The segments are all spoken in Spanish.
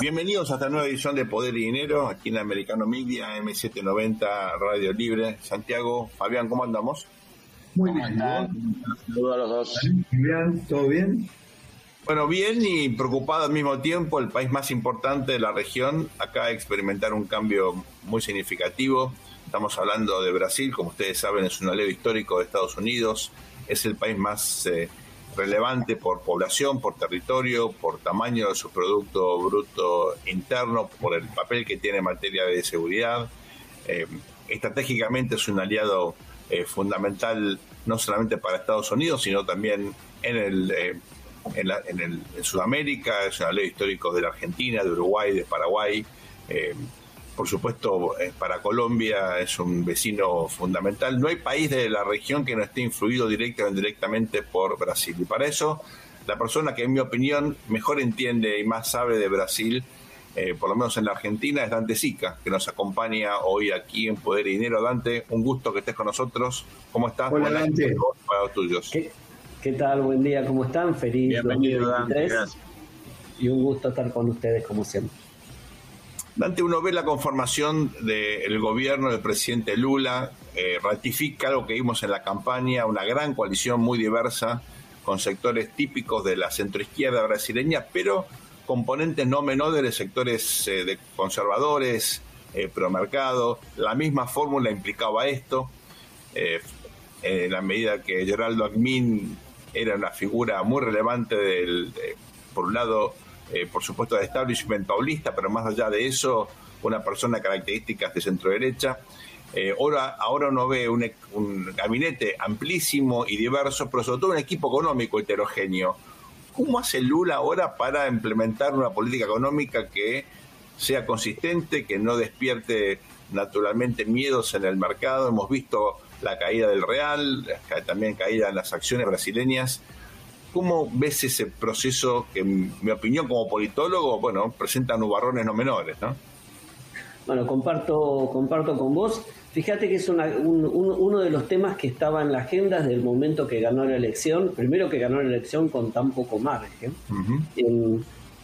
Bienvenidos a esta nueva edición de Poder y Dinero, aquí en Americano Media, M790, Radio Libre. Santiago, Fabián, ¿cómo andamos? Muy bien. Saludos a los dos. Bien, ¿todo bien? Bueno, bien y preocupado al mismo tiempo, el país más importante de la región acaba de experimentar un cambio muy significativo. Estamos hablando de Brasil, como ustedes saben, es un aliado histórico de Estados Unidos, es el país más eh, relevante por población, por territorio, por tamaño de su Producto Bruto Interno, por el papel que tiene en materia de seguridad. Eh, estratégicamente es un aliado eh, fundamental no solamente para Estados Unidos, sino también en el... Eh, en, el, Sudamérica, es un aliado histórico de la Argentina, de Uruguay, de Paraguay, por supuesto, eh, para Colombia es un vecino fundamental. No hay país de la región que no esté influido directa o indirectamente por Brasil. Y para eso, la persona que, en mi opinión, mejor entiende y más sabe de Brasil, eh, por lo menos en la Argentina, es Dante Sica, que nos acompaña hoy aquí en Poder y Dinero. Dante, un gusto que estés con nosotros. ¿Cómo estás? Hola, Dante. Para los tuyos. ¿Qué, tal? Buen día, ¿cómo están? Feliz Bienvenido, Dante. Y un gusto estar con ustedes, como siempre. Dante, uno ve la conformación del gobierno del presidente Lula, eh, ratifica algo que vimos en la campaña, una gran coalición muy diversa, con sectores típicos de la centroizquierda brasileña, pero componentes no menores de sectores eh, de conservadores, eh, promercado. La misma fórmula implicaba esto, en la medida que Geraldo Agmin era una figura muy relevante del, por un lado, eh, por supuesto, de establishment paulista, pero más allá de eso, una persona características de centro derecha. Eh, ahora, ahora uno ve un, gabinete amplísimo y diverso, pero sobre todo un equipo económico heterogéneo. ¿Cómo hace Lula ahora para implementar una política económica que sea consistente, que no despierte naturalmente miedos en el mercado? Hemos visto la caída del real, también caída en las acciones brasileñas. ¿Cómo ves ese proceso que, en mi opinión, como politólogo, bueno, presenta nubarrones no menores, ¿no? Bueno, comparto, comparto con vos. Fíjate que es uno de los temas que estaba en la agenda desde el momento que ganó la elección. Primero que ganó la elección con tan poco margen.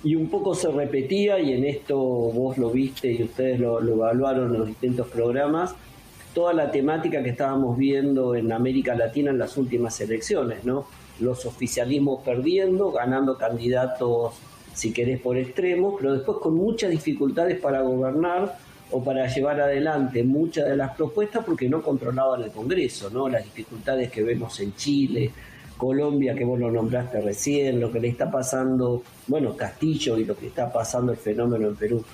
y un poco se repetía, y en esto vos lo viste y ustedes lo, lo evaluaron en los distintos programas, toda la temática que estábamos viendo en América Latina en las últimas elecciones, ¿no? Los oficialismos perdiendo, ganando candidatos, si querés, por extremos, pero después con muchas dificultades para gobernar o para llevar adelante muchas de las propuestas porque no controlaban el Congreso, ¿no? Las dificultades que vemos en Chile, Colombia, que vos lo nombraste recién, lo que le está pasando, bueno, Castillo y lo que está pasando el fenómeno en Perú.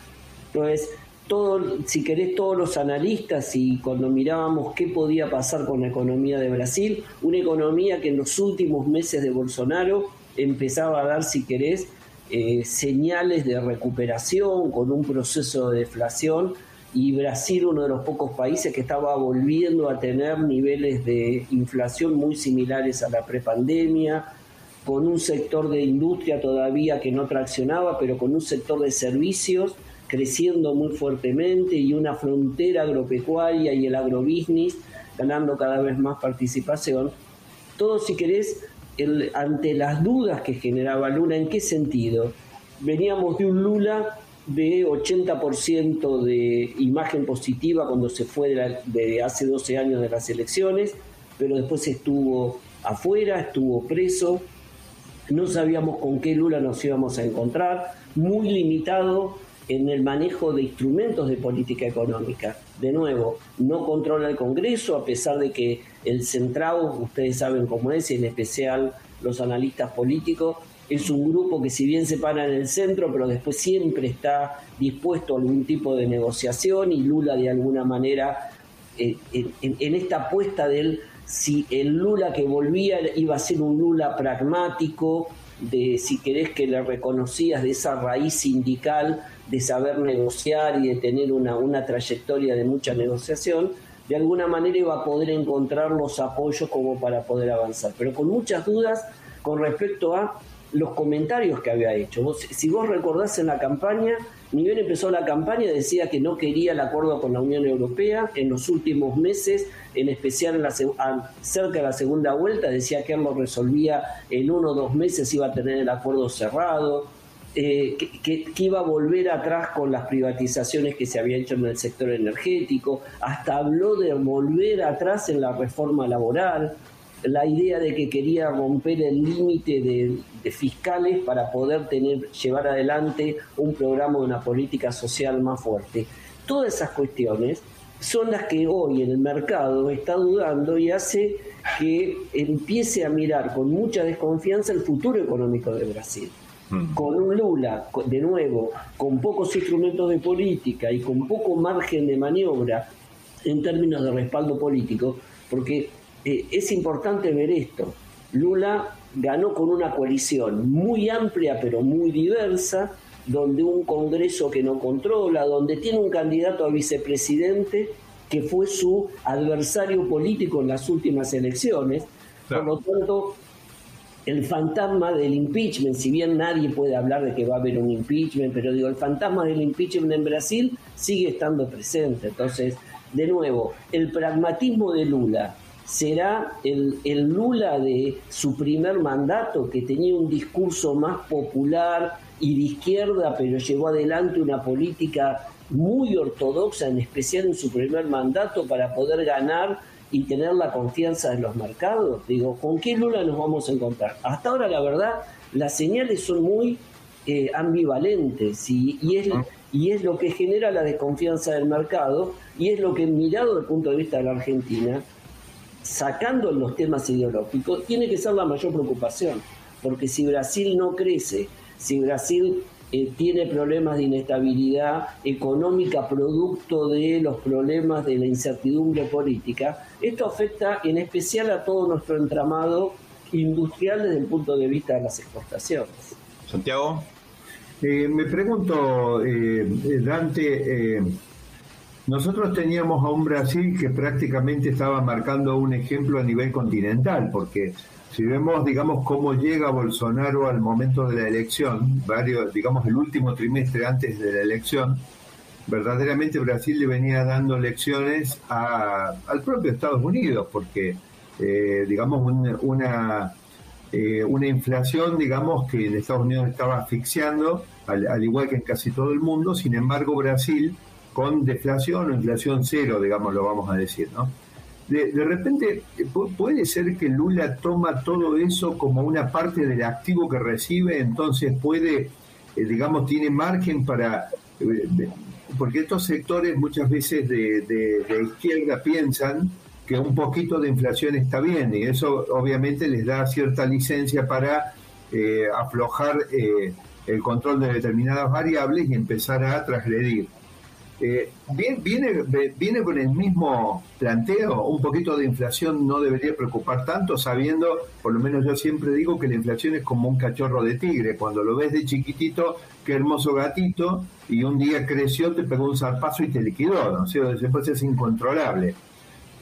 Entonces, todo, si querés, todos los analistas y cuando mirábamos qué podía pasar con la economía de Brasil, una economía que en los últimos meses de Bolsonaro empezaba a dar, si querés, eh, señales de recuperación con un proceso de deflación y Brasil uno de los pocos países que estaba volviendo a tener niveles de inflación muy similares a la prepandemia, con un sector de industria todavía que no traccionaba, pero con un sector de servicios creciendo muy fuertemente y una frontera agropecuaria y el agrobusiness ganando cada vez más participación. Todo, si querés, ante las dudas que generaba Lula, ¿en qué sentido? Veníamos de un Lula de 80% de imagen positiva cuando se fue de, hace 12 años de las elecciones, pero después estuvo afuera, estuvo preso, no sabíamos con qué Lula nos íbamos a encontrar, muy limitado en el manejo de instrumentos de política económica. De nuevo, no controla el Congreso, a pesar de que el centrado, ustedes saben cómo es, y en especial los analistas políticos, es un grupo que si bien se para en el centro, pero después siempre está dispuesto a algún tipo de negociación y Lula de alguna manera eh, en, esta apuesta de él, si el Lula que volvía iba a ser un Lula pragmático, de si querés que le reconocías de esa raíz sindical de saber negociar y de tener una, una trayectoria de mucha negociación, de alguna manera iba a poder encontrar los apoyos como para poder avanzar, pero con muchas dudas con respecto a los comentarios que había hecho. si vos recordás en la campaña, ni bien empezó la campaña, decía que no quería el acuerdo con la Unión Europea. En los últimos meses, en especial en la, cerca de la segunda vuelta, decía que él lo resolvía en uno o dos meses, iba a tener el acuerdo cerrado. eh, que, iba a volver atrás con las privatizaciones que se había hecho en el sector energético, hasta habló de volver atrás en la reforma laboral, la idea de que quería romper el límite de, fiscales para poder tener, llevar adelante un programa de una política social más fuerte. Todas esas cuestiones son las que hoy en el mercado está dudando y hace que empiece a mirar con mucha desconfianza el futuro económico de Brasil. Mm. Con un Lula, de nuevo, con pocos instrumentos de política y con poco margen de maniobra en términos de respaldo político, porque eh, es importante ver esto. Lula ganó con una coalición muy amplia pero muy diversa, donde un Congreso que no controla, donde tiene un candidato a vicepresidente que fue su adversario político en las últimas elecciones. Por lo tanto, el fantasma del impeachment, si bien nadie puede hablar de que va a haber un impeachment, pero digo, el fantasma del impeachment en Brasil sigue estando presente. Entonces, de nuevo, el pragmatismo de Lula será el, el Lula de su primer mandato, que tenía un discurso más popular y de izquierda, pero llevó adelante una política muy ortodoxa, en especial en su primer mandato, para poder ganar y tener la confianza de los mercados? Digo, ¿con qué Lula nos vamos a encontrar? Hasta ahora, la verdad, las señales son muy eh, ambivalentes y, y, es, y es lo que genera la desconfianza del mercado y es lo que, mirado desde el punto de vista de la Argentina, sacando los temas ideológicos, tiene que ser la mayor preocupación. Porque si Brasil no crece, si Brasil eh, tiene problemas de inestabilidad económica producto de los problemas de la incertidumbre política, esto afecta en especial a todo nuestro entramado industrial desde el punto de vista de las exportaciones. Santiago. Eh, me pregunto, eh, Dante, nosotros teníamos a un Brasil que prácticamente estaba marcando un ejemplo a nivel continental, porque si vemos, digamos, cómo llega Bolsonaro al momento de la elección, varios, digamos, el último trimestre antes de la elección, verdaderamente Brasil le venía dando lecciones al propio Estados Unidos, porque, eh, digamos, una, eh, una inflación, digamos, que en Estados Unidos estaba asfixiando, al, igual que en casi todo el mundo, sin embargo, Brasil con deflación o inflación cero, digamos, lo vamos a decir, ¿no? de, repente puede ser que Lula toma todo eso como una parte del activo que recibe, entonces puede, eh, digamos, tiene margen para... Eh, porque estos sectores muchas veces de, izquierda piensan que un poquito de inflación está bien y eso obviamente les da cierta licencia para eh, aflojar el control de determinadas variables y empezar a transgredir. Eh, viene, viene con el mismo planteo, un poquito de inflación no debería preocupar tanto, sabiendo, por lo menos yo siempre digo que la inflación es como un cachorro de tigre, cuando lo ves de chiquitito, qué hermoso gatito, y un día creció, te pegó un zarpazo y te liquidó, ¿no? O sea, después es incontrolable.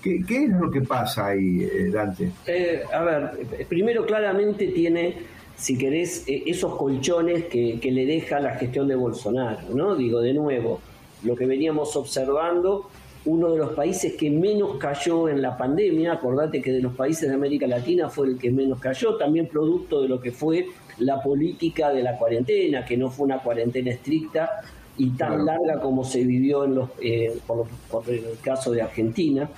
¿Qué, es lo que pasa ahí, eh, Dante? Eh, a ver, primero claramente tiene si querés, esos colchones que, le deja la gestión de Bolsonaro, ¿no? Digo, de nuevo, lo que veníamos observando, uno de los países que menos cayó en la pandemia, acordate que de los países de América Latina fue el que menos cayó, también producto de lo que fue la política de la cuarentena, que no fue una cuarentena estricta y tan larga como se vivió en los, eh, por, el caso de Argentina,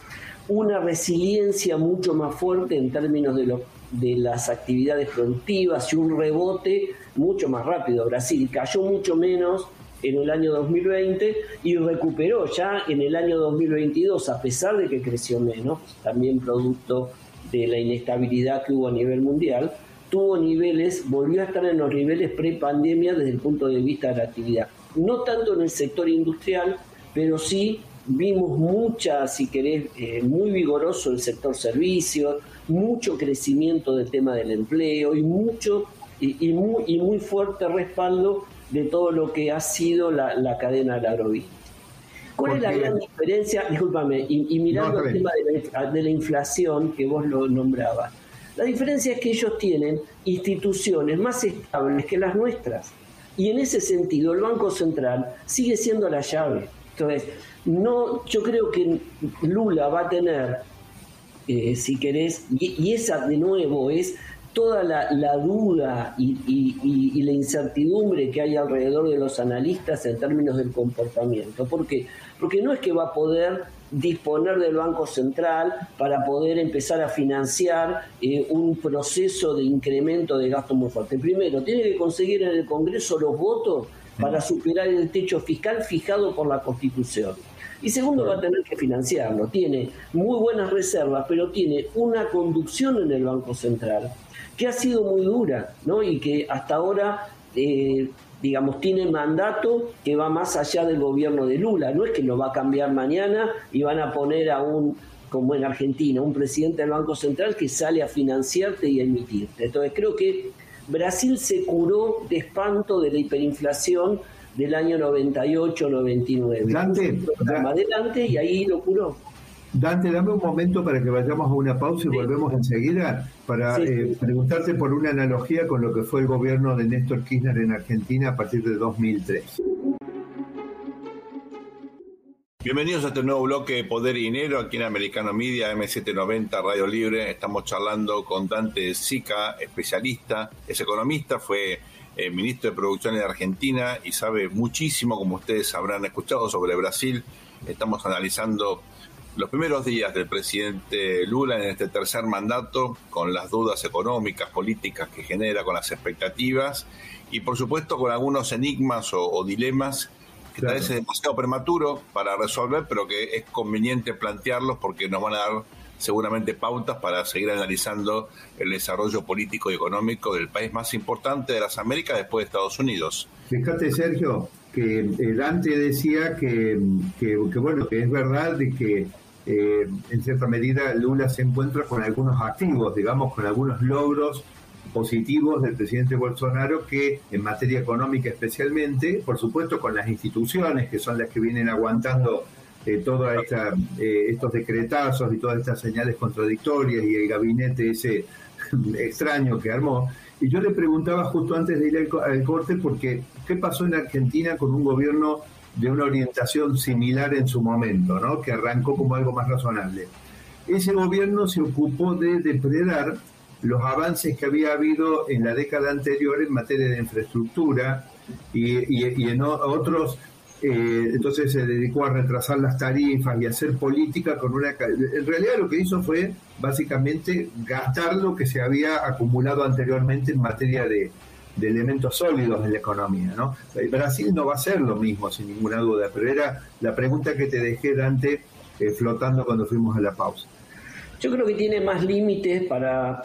una resiliencia mucho más fuerte en términos de, lo, de las actividades productivas y un rebote mucho más rápido. Brasil cayó mucho menos en el año 2020 y recuperó ya en el año 2022, a pesar de que creció menos, también producto de la inestabilidad que hubo a nivel mundial, tuvo niveles, volvió a estar en los niveles pre-pandemia desde el punto de vista de la actividad. No tanto en el sector industrial, pero sí vimos mucha, si querés, eh, muy vigoroso el sector servicios, mucho crecimiento del tema del empleo y mucho y, muy, y muy fuerte respaldo de todo lo que ha sido la, cadena del. ¿Cuál es la gran diferencia? Discúlpame, y, mirando el tema de la, inflación que vos lo nombrabas. La diferencia es que ellos tienen instituciones más estables que las nuestras. Y en ese sentido, el Banco Central sigue siendo la llave. Entonces, no, yo creo que Lula va a tener, eh, si querés, y, y esa de nuevo es toda la, duda y, la incertidumbre que hay alrededor de los analistas en términos del comportamiento. ¿Por qué? Porque no es que va a poder disponer del Banco Central para poder empezar a financiar eh, un proceso de incremento de gasto muy fuerte. Primero, tiene que conseguir en el Congreso los votos para superar el techo fiscal fijado por la Constitución. Y segundo, va a tener que financiarlo. Tiene muy buenas reservas, pero tiene una conducción en el Banco Central que ha sido muy dura, ¿no? Y que hasta ahora, eh, digamos, tiene mandato que va más allá del gobierno de Lula. No es que lo va a cambiar mañana y van a poner a un, como en Argentina, un presidente del Banco Central que sale a financiarte y a emitirte. Entonces creo que Brasil se curó de espanto de la hiperinflación del año 98-99. Dante, adelante y ahí lo curó. Dante, dame un momento para que vayamos a una pausa y volvemos enseguida para eh, preguntarte por una analogía con lo que fue el gobierno de Néstor Kirchner en Argentina a partir de 2003. Bienvenidos a este nuevo bloque de Poder y Dinero aquí en Americano Media, M790 Radio Libre. Estamos charlando con Dante Sica, especialista, es economista, fue eh, ministro de Producción en Argentina y sabe muchísimo, como ustedes habrán escuchado, sobre Brasil. Estamos analizando los primeros días del presidente Lula en este tercer mandato, con las dudas económicas, políticas que genera, con las expectativas y por supuesto con algunos enigmas o, dilemas que tal vez es demasiado prematuro para resolver, pero que es conveniente plantearlos porque nos van a dar seguramente pautas para seguir analizando el desarrollo político y económico del país más importante de las Américas después de Estados Unidos. Fíjate, Sergio, que Dante decía que, que, bueno, que es verdad de que eh, en cierta medida Lula se encuentra con algunos activos, digamos, con algunos logros positivos del presidente Bolsonaro que en materia económica especialmente, por supuesto con las instituciones que son las que vienen aguantando eh, todos eh, estos decretazos y todas estas señales contradictorias y el gabinete ese extraño que armó. Y yo le preguntaba justo antes de ir al, al corte porque qué pasó en Argentina con un gobierno de una orientación similar en su momento, ¿no? que arrancó como algo más razonable. Ese gobierno se ocupó de depredar los avances que había habido en la década anterior en materia de infraestructura y, en otros, eh, entonces se dedicó a retrasar las tarifas y hacer política con una... En realidad lo que hizo fue básicamente gastar lo que se había acumulado anteriormente en materia de, de elementos sólidos en la economía. ¿no? Brasil no va a ser lo mismo, sin ninguna duda, pero era la pregunta que te dejé, Dante, eh, flotando cuando fuimos a la pausa. Yo creo que tiene más límites para,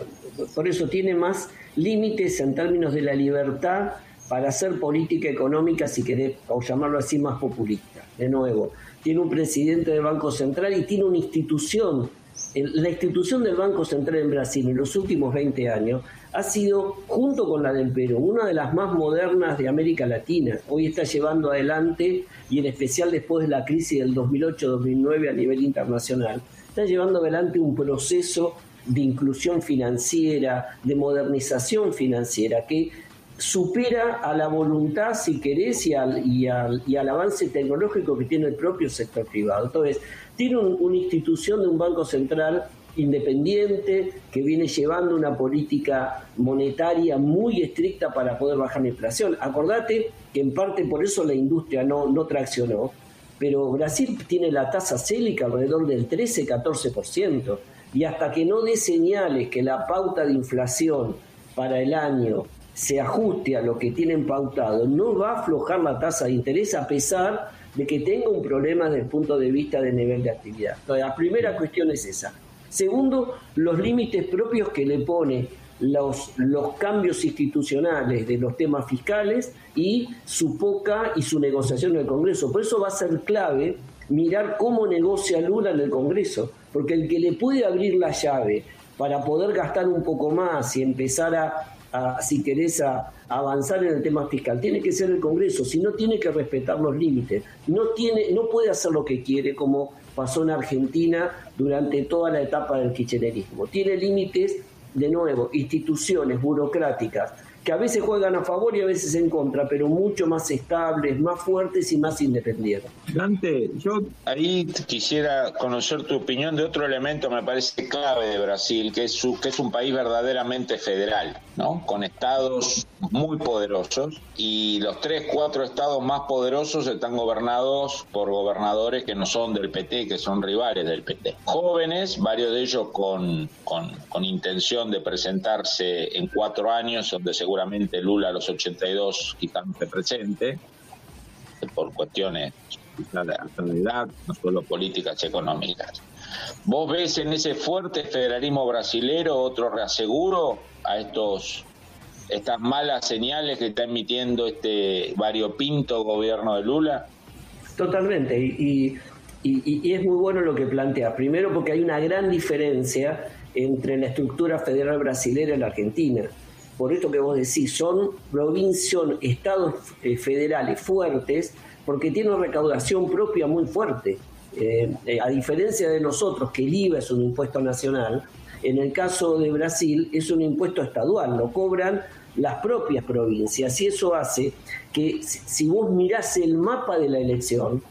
por eso tiene más límites en términos de la libertad para hacer política económica, si querés, o llamarlo así, más populista. De nuevo, tiene un presidente del Banco Central y tiene una institución. La institución del Banco Central en Brasil en los últimos 20 años ha sido, junto con la del Perú, una de las más modernas de América Latina. Hoy está llevando adelante, y en especial después de la crisis del 2008-2009 a nivel internacional, está llevando adelante un proceso de inclusión financiera, de modernización financiera, que supera a la voluntad, si querés, y al, avance tecnológico que tiene el propio sector privado. Entonces, tiene una institución de un Banco Central independiente que viene llevando una política monetaria muy estricta para poder bajar la inflación. Acordate que en parte por eso la industria no, no traccionó, pero Brasil tiene la tasa célica alrededor del 13-14%, y hasta que no dé señales que la pauta de inflación para el año se ajuste a lo que tienen pautado, no va a aflojar la tasa de interés a pesar de que tenga un problema desde el punto de vista del nivel de actividad. Entonces, la primera cuestión es esa. Segundo, los límites propios que le pone los, los cambios institucionales de los temas fiscales y su poca y su negociación en el Congreso. Por eso va a ser clave mirar cómo negocia Lula en el Congreso, porque el que le puede abrir la llave para poder gastar un poco más y empezar a, si querés, a, avanzar en el tema fiscal, tiene que ser el Congreso, si no tiene que respetar los límites, no, tiene, no puede hacer lo que quiere como pasó en Argentina durante toda la etapa del kirchnerismo. Tiene límites, de nuevo, instituciones burocráticas que a veces juegan a favor y a veces en contra, pero mucho más estables, más fuertes y más independientes. Dante, yo ahí quisiera conocer tu opinión de otro elemento me parece clave de Brasil, que es, su, que es un país verdaderamente federal, ¿no? Con estados muy poderosos y los tres, cuatro estados más poderosos están gobernados por gobernadores que no son del PT, que son rivales del PT. Jóvenes, varios de ellos con, con, con intención de presentarse en cuatro años, donde se seguramente Lula a los 82 quizás no presente, por cuestiones de edad, no solo políticas y económicas. ¿Vos ves en ese fuerte federalismo brasilero otro reaseguro a estos estas malas señales que está emitiendo este variopinto gobierno de Lula? Totalmente, y, y, es muy bueno lo que plantea. Primero porque hay una gran diferencia entre la estructura federal brasilera y la argentina por esto que vos decís, son provincias, estados eh, federales fuertes, porque tienen una recaudación propia muy fuerte. Eh, eh, a diferencia de nosotros, que el IVA es un impuesto nacional, en el caso de Brasil es un impuesto estadual, lo cobran las propias provincias y eso hace que si vos mirás el mapa de la elección,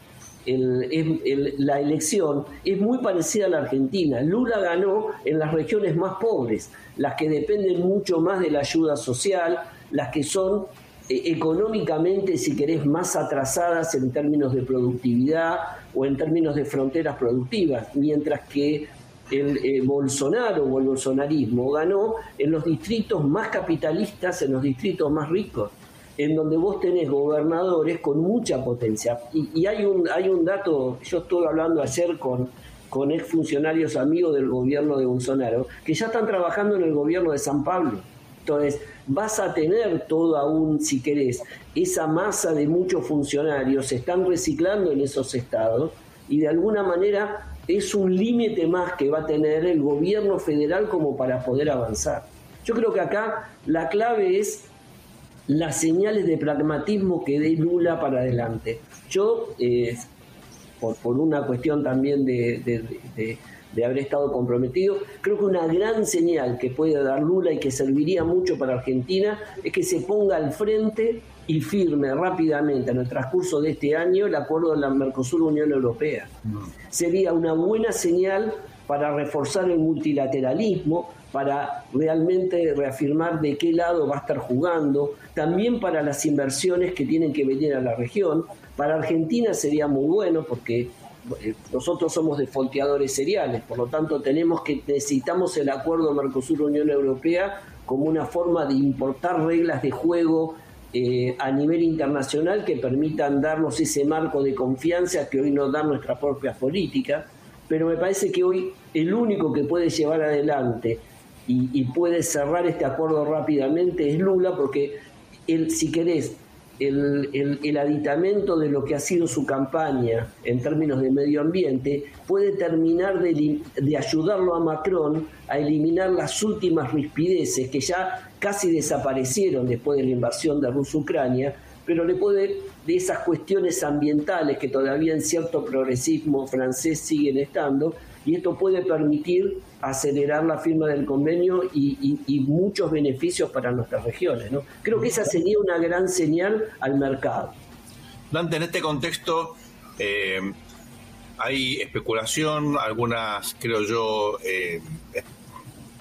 la elección es muy parecida a la Argentina. Lula ganó en las regiones más pobres, las que dependen mucho más de la ayuda social, las que son eh, económicamente, si querés, más atrasadas en términos de productividad o en términos de fronteras productivas, mientras que el eh, Bolsonaro o el bolsonarismo ganó en los distritos más capitalistas, en los distritos más ricos en donde vos tenés gobernadores con mucha potencia. Y, hay, un, hay un dato, yo estuve hablando ayer con, con exfuncionarios amigos del gobierno de Bolsonaro, que ya están trabajando en el gobierno de San Pablo. Entonces, vas a tener todo aún, si querés, esa masa de muchos funcionarios, se están reciclando en esos estados y de alguna manera es un límite más que va a tener el gobierno federal como para poder avanzar. Yo creo que acá la clave es las señales de pragmatismo que dé Lula para adelante. Yo, eh, por, una cuestión también de, de, haber estado comprometido, creo que una gran señal que puede dar Lula y que serviría mucho para Argentina es que se ponga al frente y firme rápidamente en el transcurso de este año el acuerdo de la Mercosur-Unión Europea. Mm. Sería una buena señal para reforzar el multilateralismo, para realmente reafirmar de qué lado va a estar jugando, también para las inversiones que tienen que venir a la región. Para Argentina sería muy bueno porque eh, nosotros somos defolteadores seriales, por lo tanto tenemos que necesitamos el acuerdo Mercosur-Unión Europea como una forma de importar reglas de juego eh, a nivel internacional que permitan darnos ese marco de confianza que hoy nos dan nuestras propias políticas. Pero me parece que hoy el único que puede llevar adelante y, puede cerrar este acuerdo rápidamente es Lula, porque el, si querés, el, el, aditamento de lo que ha sido su campaña en términos de medio ambiente puede terminar de, de, ayudarlo a Macron a eliminar las últimas rispideces que ya casi desaparecieron después de la invasión de Rusia-Ucrania, pero le puede, de esas cuestiones ambientales que todavía en cierto progresismo francés siguen estando, y esto puede permitir acelerar la firma del convenio y, muchos beneficios para nuestras regiones. ¿no? Creo que esa sería una gran señal al mercado. Dante, en este contexto eh, hay especulación, algunas, creo yo, eh,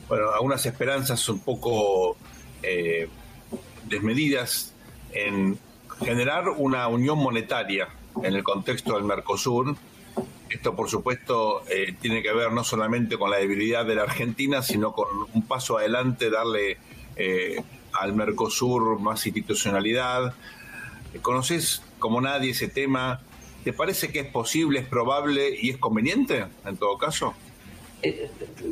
bueno, algunas esperanzas un poco eh, desmedidas en generar una unión monetaria en el contexto del Mercosur esto, por supuesto, eh, tiene que ver no solamente con la debilidad de la Argentina, sino con un paso adelante, darle eh, al Mercosur más institucionalidad. ¿Conoces como nadie ese tema? ¿Te parece que es posible, es probable y es conveniente en todo caso? Eh,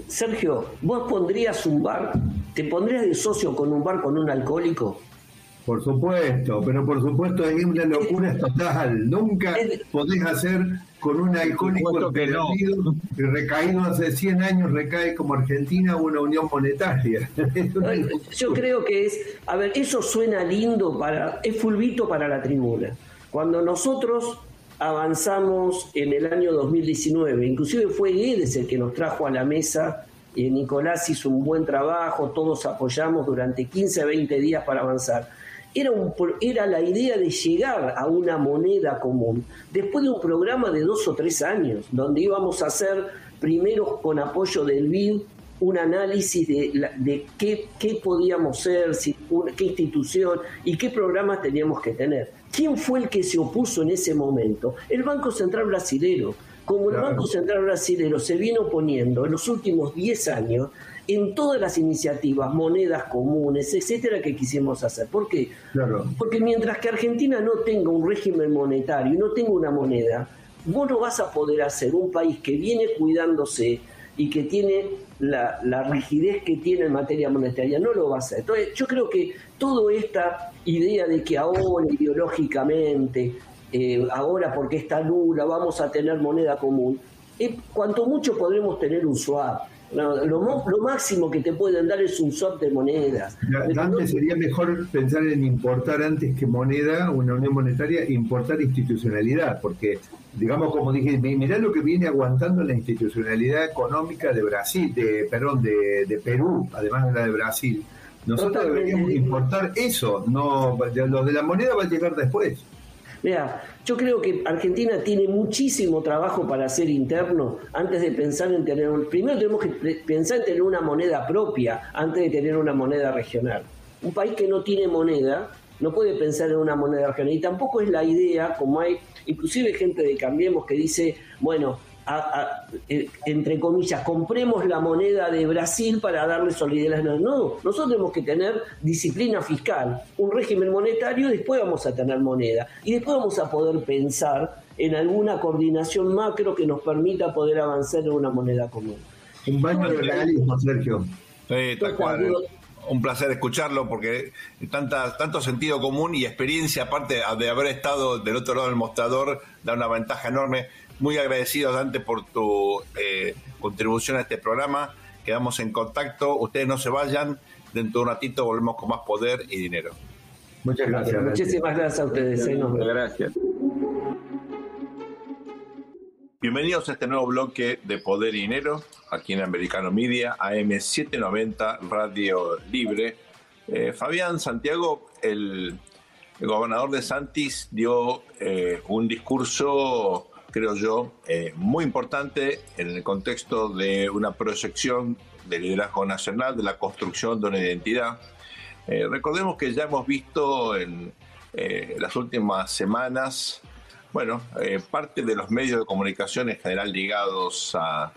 Sergio, ¿vos pondrías un bar? ¿Te pondrías de socio con un bar con un alcohólico? Por supuesto, pero por supuesto hay una locura total. Nunca podés hacer con un alcohólico que recaído hace 100 años, recae como Argentina una unión monetaria. Yo creo que es, a ver, eso suena lindo, para es fulvito para la tribuna. Cuando nosotros avanzamos en el año 2019, inclusive fue Guedes el que nos trajo a la mesa Nicolás hizo un buen trabajo, todos apoyamos durante 15 a 20 días para avanzar. Era, un, era la idea de llegar a una moneda común después de un programa de dos o tres años, donde íbamos a hacer primero con apoyo del BID un análisis de, de qué, qué, podíamos ser, si, qué institución y qué programas teníamos que tener. ¿Quién fue el que se opuso en ese momento? El Banco Central Brasilero. Como el Banco Central Brasilero se viene oponiendo en los últimos 10 años en todas las iniciativas, monedas comunes, etcétera, que quisimos hacer. ¿Por qué? Porque mientras que Argentina no tenga un régimen monetario y no tenga una moneda, vos no vas a poder hacer un país que viene cuidándose y que tiene la, rigidez que tiene en materia monetaria, no lo va a hacer. Entonces, yo creo que toda esta idea de que ahora ideológicamente, eh, ahora porque está nula, vamos a tener moneda común, eh, cuanto mucho podremos tener un swap lo, máximo que te pueden dar es un swap de monedas. Antes sería mejor pensar en importar antes que moneda, una unión monetaria, importar institucionalidad, porque, digamos, como dije, mirá lo que viene aguantando la institucionalidad económica de Brasil, de, perdón, de, Perú, además de la de Brasil. Nosotros deberíamos importar eso, no lo de la moneda va a llegar después. Mira, yo creo que Argentina tiene muchísimo trabajo para hacer interno antes de pensar en tener un... Primero tenemos que pensar en tener una moneda propia antes de tener una moneda regional. Un país que no tiene moneda no puede pensar en una moneda regional y tampoco es la idea, como hay inclusive gente de Cambiemos que dice, bueno, eh, entre comillas, compremos la moneda de Brasil para darle solidez. No, no, nosotros tenemos que tener disciplina fiscal, un régimen monetario y después vamos a tener moneda. Y después vamos a poder pensar en alguna coordinación macro que nos permita poder avanzar en una moneda común. Un baño de realismo, Sergio. un placer escucharlo porque tanta, tanto sentido común y experiencia, aparte de haber estado del otro lado del mostrador, da una ventaja enorme muy agradecidos, Dante, por tu eh, contribución a este programa. Quedamos en contacto. Ustedes no se vayan. Dentro de un ratito volvemos con más poder y dinero. Muchas gracias. Muchísimas gracias a ustedes. Muchas gracias. Bienvenidos a este nuevo bloque de Poder y Dinero, aquí en Americano Media, AM790, Radio Libre. Eh, Fabián Santiago, el, gobernador de Santis, dio eh, un discurso creo yo, eh, muy importante en el contexto de una proyección del liderazgo nacional, de la construcción de una identidad. Eh, recordemos que ya hemos visto en eh, las últimas semanas, bueno, parte de los medios de comunicación en general ligados a,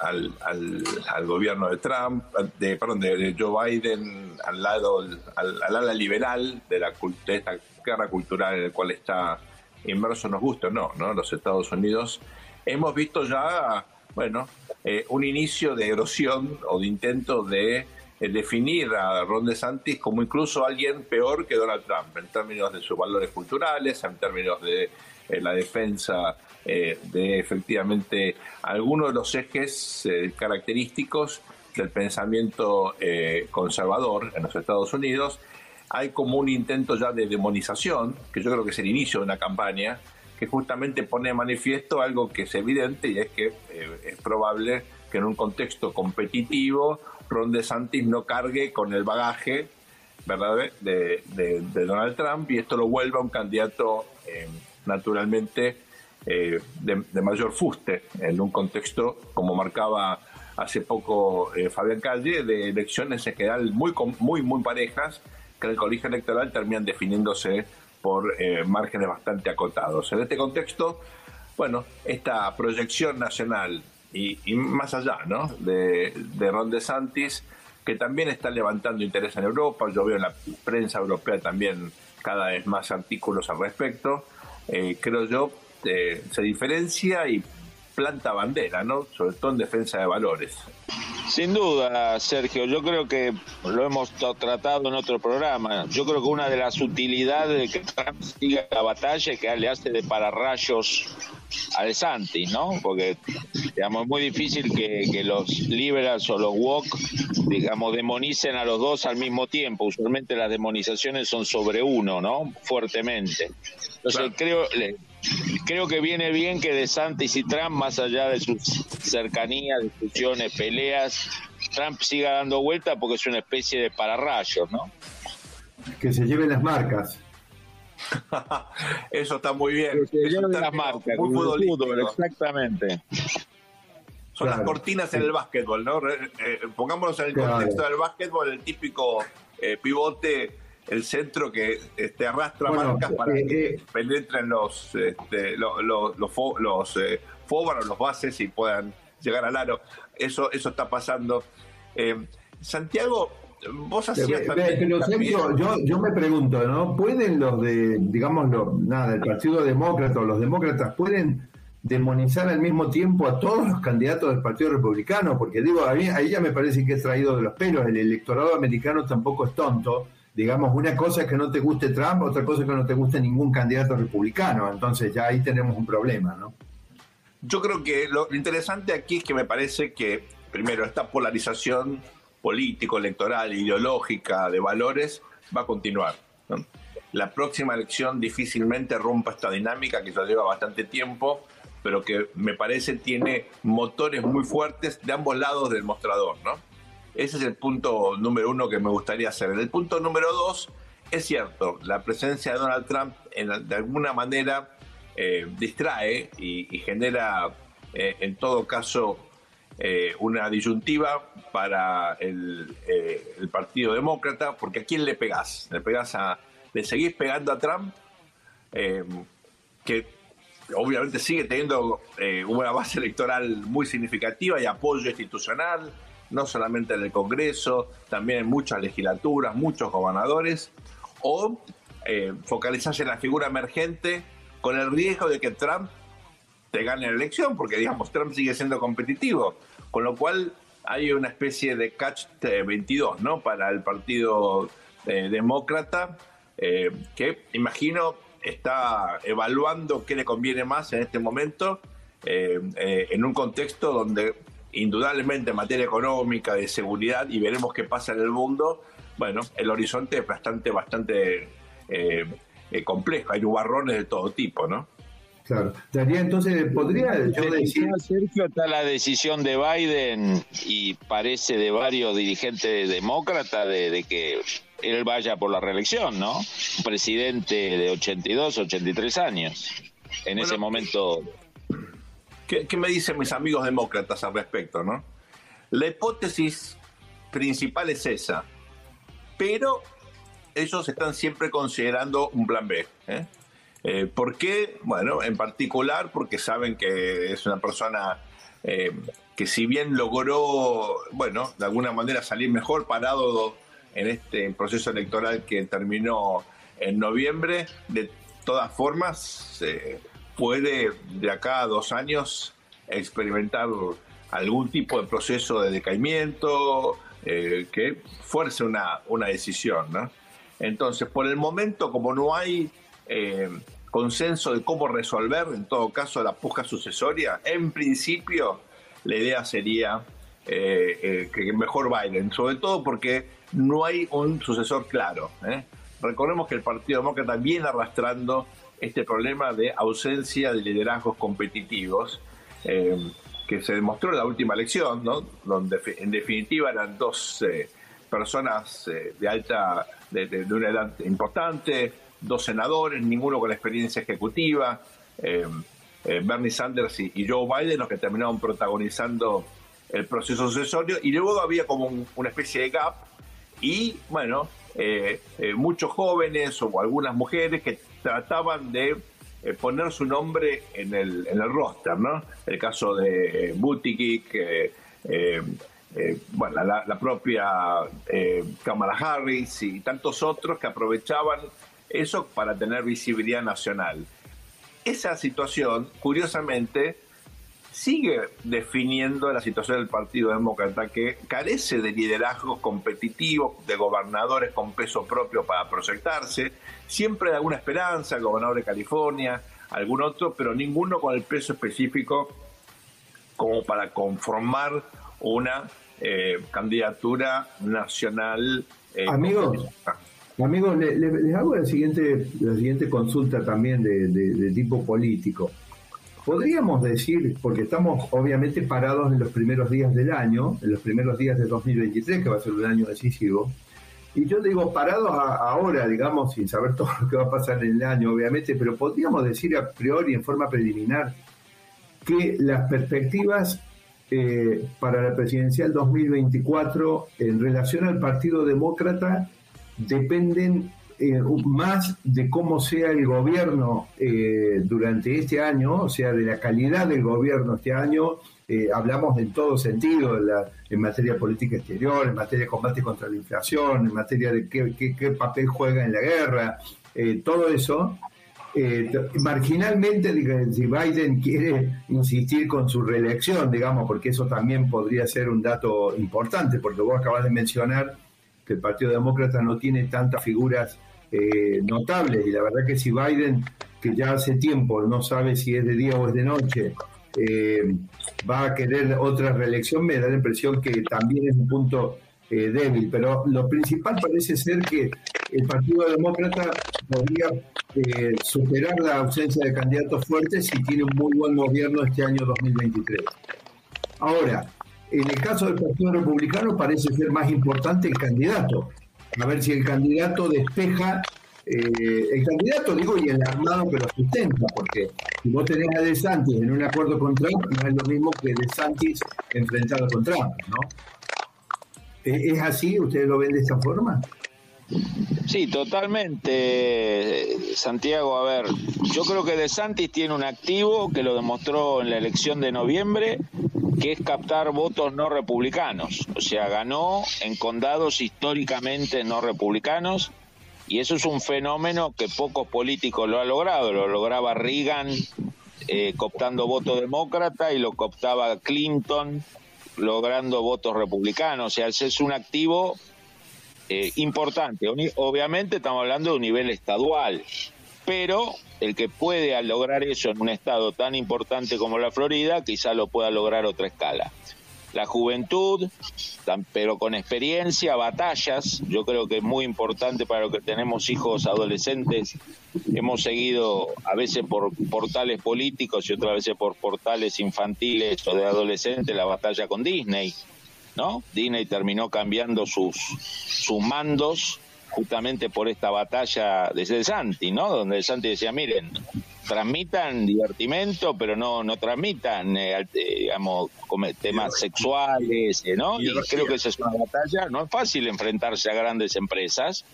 al, gobierno de Trump, de, perdón, de, Joe Biden, al lado, al, ala liberal de, la, de esta guerra cultural en la cual está inmerso nos gusta no, ¿no? Los Estados Unidos, hemos visto ya, bueno, eh, un inicio de erosión o de intento de eh, definir a Ron DeSantis como incluso alguien peor que Donald Trump en términos de sus valores culturales, en términos de eh, la defensa de efectivamente algunos de los ejes característicos del pensamiento conservador en los Estados Unidos hay como un intento ya de demonización, que yo creo que es el inicio de una campaña, que justamente pone de manifiesto algo que es evidente y es que eh, es probable que en un contexto competitivo Ron DeSantis no cargue con el bagaje ¿verdad? De, Donald Trump y esto lo vuelva un candidato eh, naturalmente eh, de, mayor fuste en un contexto como marcaba hace poco Fabián Calle de elecciones en general muy muy muy parejas que en el colegio electoral terminan definiéndose por eh, márgenes bastante acotados. En este contexto, bueno, esta proyección nacional y, más allá ¿no? de, de Ron DeSantis, que también está levantando interés en Europa, yo veo en la prensa europea también cada vez más artículos al respecto, eh, creo yo, eh, se diferencia y planta bandera, ¿no? Sobre todo en defensa de valores. Sin duda, Sergio, yo creo que lo hemos tratado en otro programa. Yo creo que una de las utilidades de que Trump siga la batalla es que le hace de pararrayos a De Santis, ¿no? Porque, digamos, es muy difícil que, que los liberals o los woke, digamos, demonicen a los dos al mismo tiempo. Usualmente las demonizaciones son sobre uno, ¿no? Fuertemente. Entonces, creo, creo que viene bien que De Santis y Trump, más allá de sus cercanías, discusiones, peleas, Trump siga dando vuelta porque es una especie de pararrayos, ¿no? Que se lleven las marcas. Eso está muy bien. Que se lleven las marcas. Muy fútbol, exactamente. Son las cortinas en el básquetbol, ¿no? Eh, pongámonos en el contexto del básquetbol, el típico eh, pivote, el centro que este, arrastra marcas para eh, que penetren los, este, los, los, los, los los bases y puedan llegar al aro. Eso, eso está pasando. Santiago, vos hacías yo, yo me pregunto, ¿no? ¿Pueden los de, digamos, nada, el Partido Demócrata o los demócratas, pueden demonizar al mismo tiempo a todos los candidatos del Partido Republicano, porque digo, ahí, ahí ya me parece que es traído de los pelos, el electorado americano tampoco es tonto, digamos, una cosa es que no te guste Trump, otra cosa es que no te guste ningún candidato republicano, entonces ya ahí tenemos un problema, ¿no? Yo creo que lo interesante aquí es que me parece que, primero, esta polarización político, electoral, ideológica, de valores, va a continuar. La próxima elección difícilmente rompa esta dinámica que ya lleva bastante tiempo pero que me parece tiene motores muy fuertes de ambos lados del mostrador, ¿no? Ese es el punto número uno que me gustaría hacer. El punto número dos, es cierto, la presencia de Donald Trump de alguna manera eh, distrae y, genera, eh, en todo caso, eh, una disyuntiva para el, Partido Demócrata, porque ¿a quién le pegás? ¿Le pegás a, le seguís pegando a Trump? que obviamente sigue teniendo eh, una base electoral muy significativa y apoyo institucional, no solamente en el Congreso, también en muchas legislaturas, muchos gobernadores, o eh, focalizarse en la figura emergente con el riesgo de que Trump te gane la elección, porque digamos, Trump sigue siendo competitivo, con lo cual hay una especie de catch 22, ¿no? Para el Partido eh, Demócrata, que imagino está evaluando qué le conviene más en este momento, eh, eh, en un contexto donde indudablemente en materia económica, de seguridad, y veremos qué pasa en el mundo, bueno, el horizonte es bastante, bastante eh, complejo, hay nubarrones de todo tipo, ¿no? Claro. Daría entonces, podría yo decir. Sergio, está la decisión de Biden y parece de varios dirigentes demócratas de que él vaya por la reelección, ¿no? Un presidente de 82, 83 años. En ese momento. ¿Qué, me dicen mis amigos demócratas al respecto, no? La hipótesis principal es esa, pero ellos están siempre considerando un plan B. ¿eh? Eh, ¿Por qué? Bueno, en particular porque saben que es una persona eh, que si bien logró, bueno, de alguna manera salir mejor parado en este proceso electoral que terminó en noviembre. De todas formas, puede de acá a dos años experimentar algún tipo de proceso de decaimiento eh, que fuerce una, una decisión. ¿no? Entonces, por el momento, como no hay eh, consenso de cómo resolver, en todo caso, la puja sucesoria, en principio la idea sería eh, que mejor bailen, sobre todo porque no hay un sucesor claro. Recordemos que el Partido Demócrata viene arrastrando este problema de ausencia de liderazgos competitivos eh, que se demostró en la última elección, ¿no? donde en definitiva eran dos eh, personas de alta, de, una edad importante, dos senadores, ninguno con experiencia ejecutiva, Bernie Sanders y, Joe Biden, los que terminaron protagonizando el proceso sucesorio, y luego había como una especie de gap y bueno, eh, eh, muchos jóvenes o algunas mujeres que trataban de eh, poner su nombre en el, en el roster, ¿no? El caso de Buttigieg, bueno, la, la propia Kamala Harris y tantos otros que aprovechaban eso para tener visibilidad nacional. Esa situación, curiosamente, sigue definiendo la situación del Partido Demócrata, que carece de liderazgos competitivos, de gobernadores con peso propio para proyectarse, siempre de alguna esperanza, el gobernador de California, algún otro, pero ninguno con el peso específico como para conformar una eh, candidatura nacional. Eh, Amigos, Amigos, les, hago la siguiente, la siguiente consulta también de, tipo político. Podríamos decir, porque estamos obviamente parados en los primeros días del año, en los primeros días de 2023, que va a ser un año decisivo, y yo digo parados ahora, digamos, sin saber todo lo que va a pasar en el año, obviamente, pero podríamos decir a priori, en forma preliminar, que las perspectivas eh, para la presidencial 2024 en relación al Partido Demócrata dependen eh, más de cómo sea el gobierno eh, durante este año, o sea, de la calidad del gobierno este año. hablamos en todo sentido, en, materia política exterior, en materia de combate contra la inflación, en materia de qué, qué papel juega en la guerra, todo eso eh, marginalmente, si Biden quiere insistir con su reelección, digamos, porque eso también podría ser un dato importante, porque vos acabas de mencionar que el Partido Demócrata no tiene tantas figuras eh, y la verdad que si Biden, que ya hace tiempo no sabe si es de día o es de noche, eh, va a querer otra reelección, me da la impresión que también es un punto eh, débil, pero lo principal parece ser que el Partido Demócrata podría eh, superar la ausencia de candidatos fuertes si tiene un muy buen gobierno este año 2023. Ahora, en el caso del Partido Republicano parece ser más importante el candidato. A ver si el candidato despeja, eh, el candidato digo y el armado que lo sustenta, porque si vos tenés a DeSantis en un acuerdo con Trump, no es lo mismo que DeSantis enfrentado con Trump, ¿no? ¿Es así? ¿Ustedes lo ven de esta forma? Sí, totalmente, Santiago. A ver, yo creo que De Santis tiene un activo que lo demostró en la elección de noviembre, que es captar votos no republicanos. O sea, ganó en condados históricamente no republicanos y eso es un fenómeno que pocos políticos lo han logrado. Lo lograba Reagan eh, cooptando voto demócrata y lo cooptaba Clinton logrando votos republicanos. O sea, ese es un activo eh, importante. Obviamente estamos hablando de un nivel estadual, pero el que puede lograr eso en un estado tan importante como la Florida, quizá lo pueda lograr otra escala la juventud, pero con experiencia, batallas. Yo creo que es muy importante para los que tenemos hijos adolescentes. Hemos seguido a veces por portales políticos y otras veces por portales infantiles o de adolescentes la batalla con Disney. ¿No? Disney terminó cambiando sus, sus mandos justamente por esta batalla de Santi, ¿no? Donde Santi decía, miren, transmitan divertimento, pero no no transmitan, eh, digamos, temas sexuales, eh, ¿no? Y creo que esa es una batalla. No es fácil enfrentarse a grandes empresas.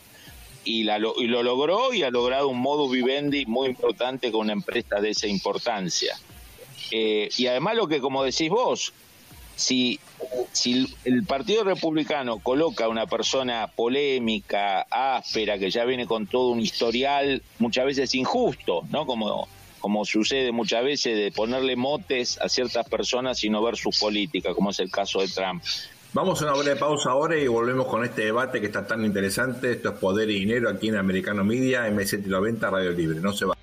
Y, la, y lo logró y ha logrado un modus vivendi muy importante con una empresa de esa importancia. Eh, y además lo que, como decís vos, si, si el Partido Republicano coloca a una persona polémica, áspera, que ya viene con todo un historial muchas veces injusto, ¿no? Como, como sucede muchas veces de ponerle motes a ciertas personas y no ver sus políticas, como es el caso de Trump. Vamos a una breve pausa ahora y volvemos con este debate que está tan interesante. Esto es Poder y Dinero aquí en Americano Media, M790 Radio Libre. No se va.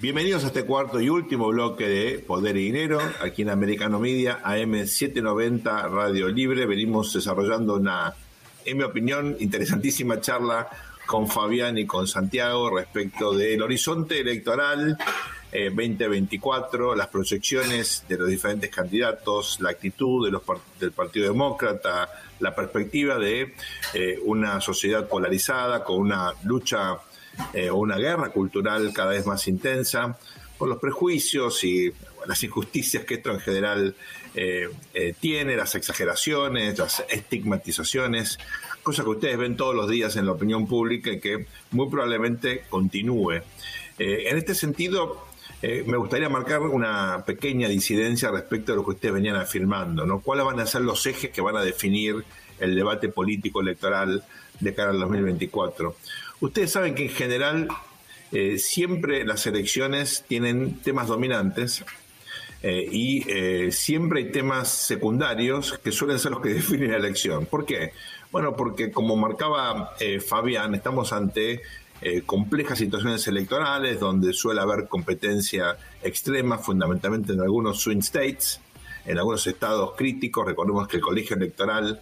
Bienvenidos a este cuarto y último bloque de Poder y Dinero, aquí en Americano Media, AM790 Radio Libre. Venimos desarrollando una, en mi opinión, interesantísima charla con Fabián y con Santiago respecto del horizonte electoral 2024, eh, las proyecciones de los diferentes candidatos, la actitud de los, del Partido Demócrata, la perspectiva de eh, una sociedad polarizada con una lucha eh, una guerra cultural cada vez más intensa por los prejuicios y las injusticias que esto en general eh, eh, tiene, las exageraciones, las estigmatizaciones, cosa que ustedes ven todos los días en la opinión pública y que muy probablemente continúe. en este sentido, me gustaría marcar una pequeña disidencia respecto a lo que ustedes venían afirmando, ¿no? ¿Cuáles van a ser los ejes que van a definir el debate político electoral de cara al 2024? Ustedes saben que en general eh, siempre las elecciones tienen temas dominantes eh, y eh, siempre hay temas secundarios que suelen ser los que definen la elección. ¿Por qué? Bueno, porque como marcaba Fabián, estamos ante complejas situaciones electorales donde suele haber competencia extrema, fundamentalmente en algunos swing states. en algunos estados críticos. Recordemos que el colegio electoral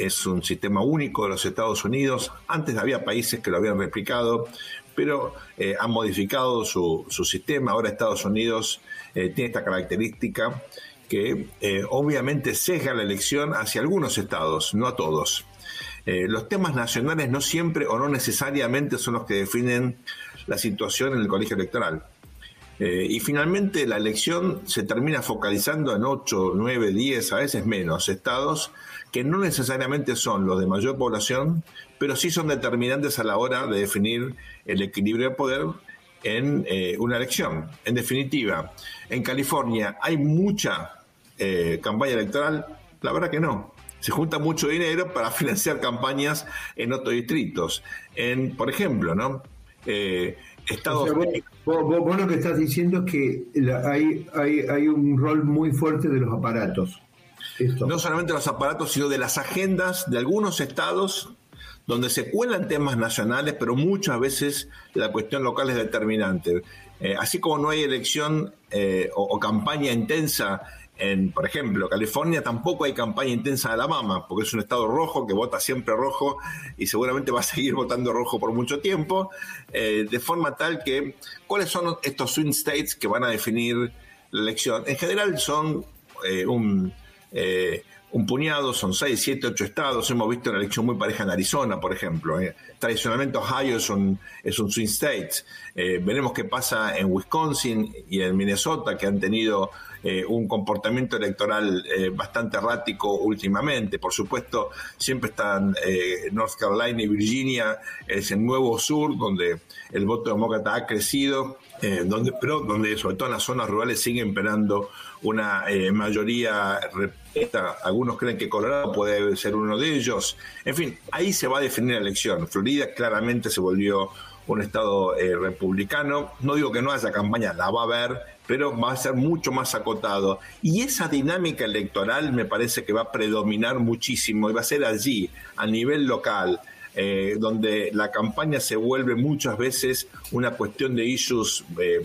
es un sistema único de los Estados Unidos. Antes había países que lo habían replicado, pero eh, han modificado su, sistema. Ahora Estados Unidos eh, tiene esta característica que eh, obviamente sesga la elección hacia algunos estados, no a todos. los temas nacionales no siempre o no necesariamente son los que definen la situación en el colegio electoral. Y finalmente la elección se termina focalizando en 8, 9, 10, a veces menos estados que no necesariamente son los de mayor población, pero sí son determinantes a la hora de definir el equilibrio de poder en eh, una elección. En definitiva, en California hay mucha eh, campaña electoral, la verdad que no. Se junta mucho dinero para financiar campañas en otros distritos. En, por ejemplo, ¿no? Eh, Estados vos, lo que estás diciendo es que hay, hay, hay un rol muy fuerte de los aparatos. No solamente los aparatos, sino de las agendas de algunos estados donde se cuelan temas nacionales, pero muchas veces la cuestión local es determinante. Eh, así como no hay elección eh, o, campaña intensa en, por ejemplo, California, tampoco hay campaña intensa de la mama, porque es un estado rojo que vota siempre rojo y seguramente va a seguir votando rojo por mucho tiempo, eh, de forma tal que, ¿cuáles son estos swing states que van a definir la elección? En general son un eh, un puñado, son 6, 7, 8 estados. Hemos visto una elección muy pareja en Arizona, por ejemplo. Eh. Tradicionalmente Ohio es un, es un swing state. Eh, veremos qué pasa en Wisconsin y en Minnesota, que han tenido un comportamiento electoral bastante errático últimamente. Por supuesto, siempre están North Carolina y Virginia, es el nuevo sur, donde el voto demócrata ha crecido, donde, pero donde sobre todo en las zonas rurales sigue imperando una mayoría algunos creen que Colorado puede ser uno de ellos. En fin, ahí se va a definir la elección. Florida claramente se volvió un estado eh, republicano. No digo que no haya campaña, la va a haber, pero va a ser mucho más acotado. Y esa dinámica electoral me parece que va a predominar muchísimo y va a ser allí, a nivel local. Eh, donde la campaña se vuelve muchas veces una cuestión de issues eh,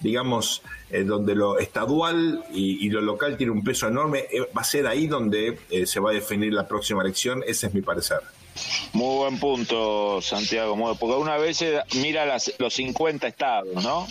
digamos, eh, donde lo estadual y, lo local tiene un peso enorme, eh, va a ser ahí donde se va a definir la próxima elección, ese es mi parecer. Muy buen punto, Santiago, porque una vez mira las, los 50 estados, ¿no?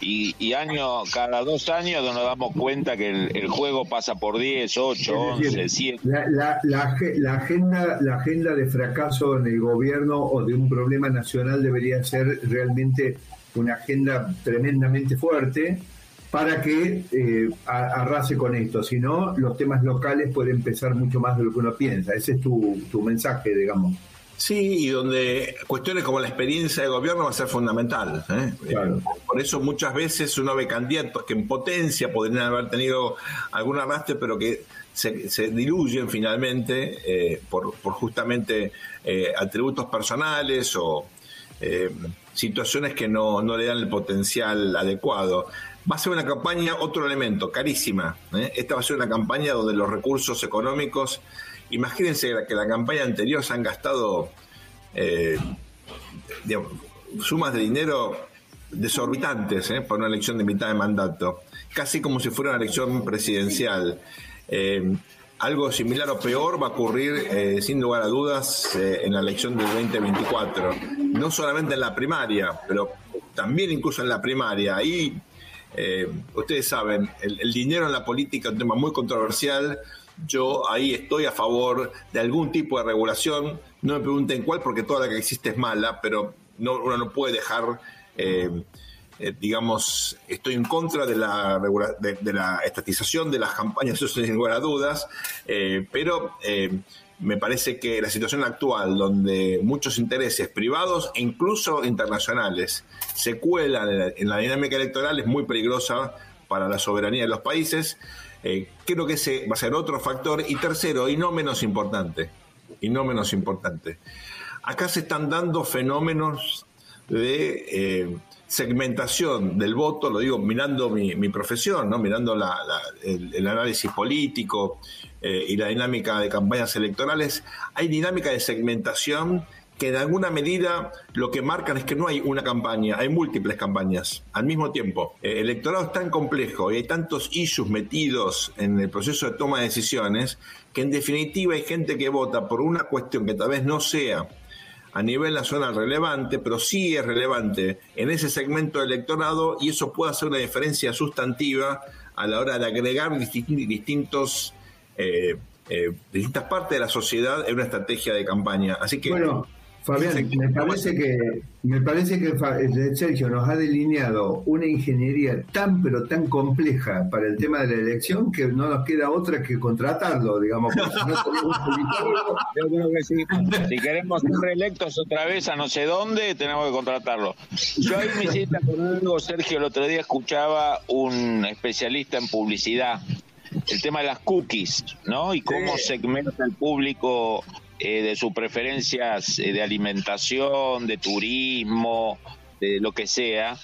Y, año, cada dos años nos damos cuenta que el, juego pasa por 10, 8, 11, 7. La, la, la, agenda, la agenda de fracaso en el gobierno o de un problema nacional debería ser realmente una agenda tremendamente fuerte para que eh, arrase con esto. Si no, los temas locales pueden pesar mucho más de lo que uno piensa. Ese es tu, tu mensaje, digamos. Sí, y donde cuestiones como la experiencia de gobierno va a ser fundamental. ¿eh? Por eso muchas veces uno ve candidatos que en potencia podrían haber tenido algún arrastre, pero que se, diluyen finalmente eh, por, por, justamente atributos personales o situaciones que no, le dan el potencial adecuado. Va a ser una campaña, otro elemento, carísima. ¿eh? Esta va a ser una campaña donde los recursos económicos, imagínense que la campaña anterior se han gastado eh, sumas de dinero desorbitantes ¿eh? por una elección de mitad de mandato, casi como si fuera una elección presidencial. Algo similar o peor va a ocurrir, eh, sin lugar a dudas, eh, en la elección del 2024. No solamente en la primaria, pero también incluso en la primaria. Ahí, eh, ustedes saben, el, dinero en la política es un tema muy controversial. Yo ahí estoy a favor de algún tipo de regulación. No me pregunten cuál, porque toda la que existe es mala, pero no, uno no puede dejar eh, digamos, estoy en contra de la, de, la estatización de las campañas, eso sin lugar a dudas, eh, pero eh, me parece que la situación actual, donde muchos intereses privados e incluso internacionales se cuelan en la, dinámica electoral, es muy peligrosa para la soberanía de los países. creo que ese va a ser otro factor. Y tercero, y no menos importante, y no menos importante, acá se están dando fenómenos de segmentación del voto, lo digo mirando mi, profesión, ¿no? mirando el, análisis político eh, y la dinámica de campañas electorales, hay dinámica de segmentación que en alguna medida lo que marcan es que no hay una campaña, hay múltiples campañas al mismo tiempo. Eh, el electorado es tan complejo y hay tantos issues metidos en el proceso de toma de decisiones que en definitiva hay gente que vota por una cuestión que tal vez no sea a nivel nacional relevante, pero sí es relevante en ese segmento del electorado y eso puede hacer una diferencia sustantiva a la hora de agregar distintos, eh, eh, distintas partes de la sociedad en una estrategia de campaña. Así que Fabián, me parece que me parece que eh, Sergio nos ha delineado una ingeniería tan pero tan compleja para el tema de la elección que no nos queda otra que contratarlo, digamos. no Yo creo que sí. Si queremos ser reelectos otra vez a no sé dónde, tenemos que contratarlo. Yo ahí me siento con algo, Sergio, el otro día escuchaba un especialista en publicidad el tema de las cookies, ¿no? Y cómo segmenta el público eh, de sus preferencias eh, de alimentación, de turismo, de lo que sea,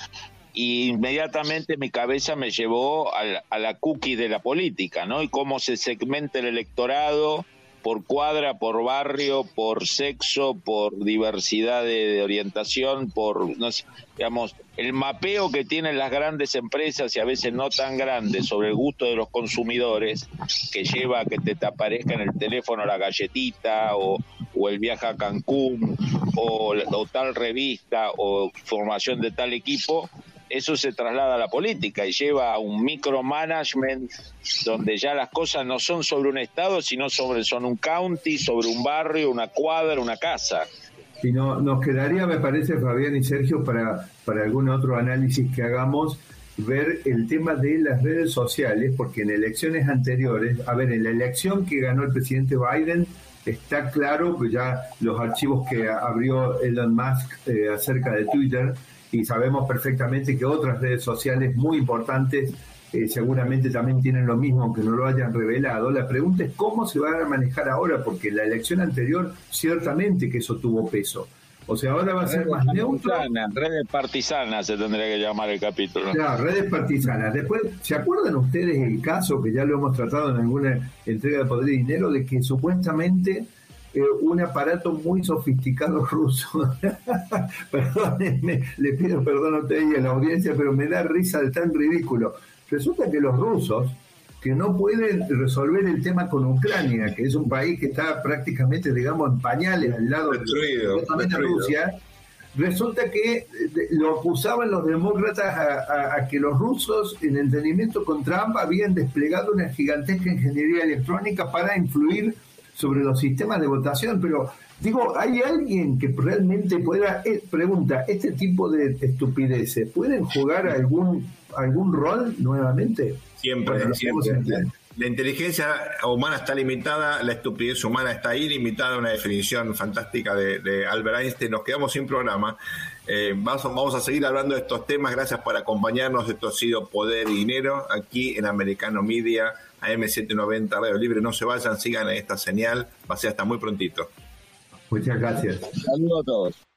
y inmediatamente mi cabeza me llevó a, la cookie de la política, ¿no? Y cómo se segmenta el electorado por cuadra, por barrio, por sexo, por diversidad de, orientación, por, no sé, digamos, el mapeo que tienen las grandes empresas y a veces no tan grandes sobre el gusto de los consumidores, que lleva a que te, aparezca en el teléfono la galletita o, o el viaje a Cancún o, o tal revista o formación de tal equipo, eso se traslada a la política y lleva a un micromanagement donde ya las cosas no son sobre un estado, sino sobre son un county, sobre un barrio, una cuadra, una casa. Y no, nos quedaría, me parece, Fabián y Sergio, para, para algún otro análisis que hagamos, ver el tema de las redes sociales, porque en elecciones anteriores, a ver, en la elección que ganó el presidente Biden, está claro que ya los archivos que abrió Elon Musk eh, acerca de Twitter, y sabemos perfectamente que otras redes sociales muy importantes eh, seguramente también tienen lo mismo, aunque no lo hayan revelado. La pregunta es cómo se va a manejar ahora, porque la elección anterior ciertamente que eso tuvo peso. O sea, ahora va a ser más neutro. Redes partisanas se tendría que llamar el capítulo. Claro, redes partisanas. Después, ¿se acuerdan ustedes el caso que ya lo hemos tratado en alguna entrega de poder y dinero de que supuestamente eh, un aparato muy sofisticado ruso. Perdónenme, le pido perdón a ustedes y a la audiencia, pero me da risa de tan ridículo. Resulta que los rusos, que no pueden resolver el tema con Ucrania, que es un país que está prácticamente, digamos, en pañales al lado de Rusia, resulta que eh, lo acusaban los demócratas a, a, que los rusos, en entendimiento con Trump, habían desplegado una gigantesca ingeniería electrónica para influir sobre los sistemas de votación, pero digo, ¿hay alguien que realmente pueda, eh, pregunta, este tipo de estupideces, ¿pueden jugar algún, algún rol nuevamente? Siempre, siempre. La, inteligencia humana está limitada, la estupidez humana está ilimitada, una definición fantástica de, Albert Einstein. Nos quedamos sin programa. Eh, vamos, vamos, a seguir hablando de estos temas. Gracias por acompañarnos. Esto ha sido Poder y Dinero aquí en Americano Media AM790 Radio Libre. No se vayan, sigan esta señal. Va a ser hasta muy prontito. Muchas gracias. Saludos a todos.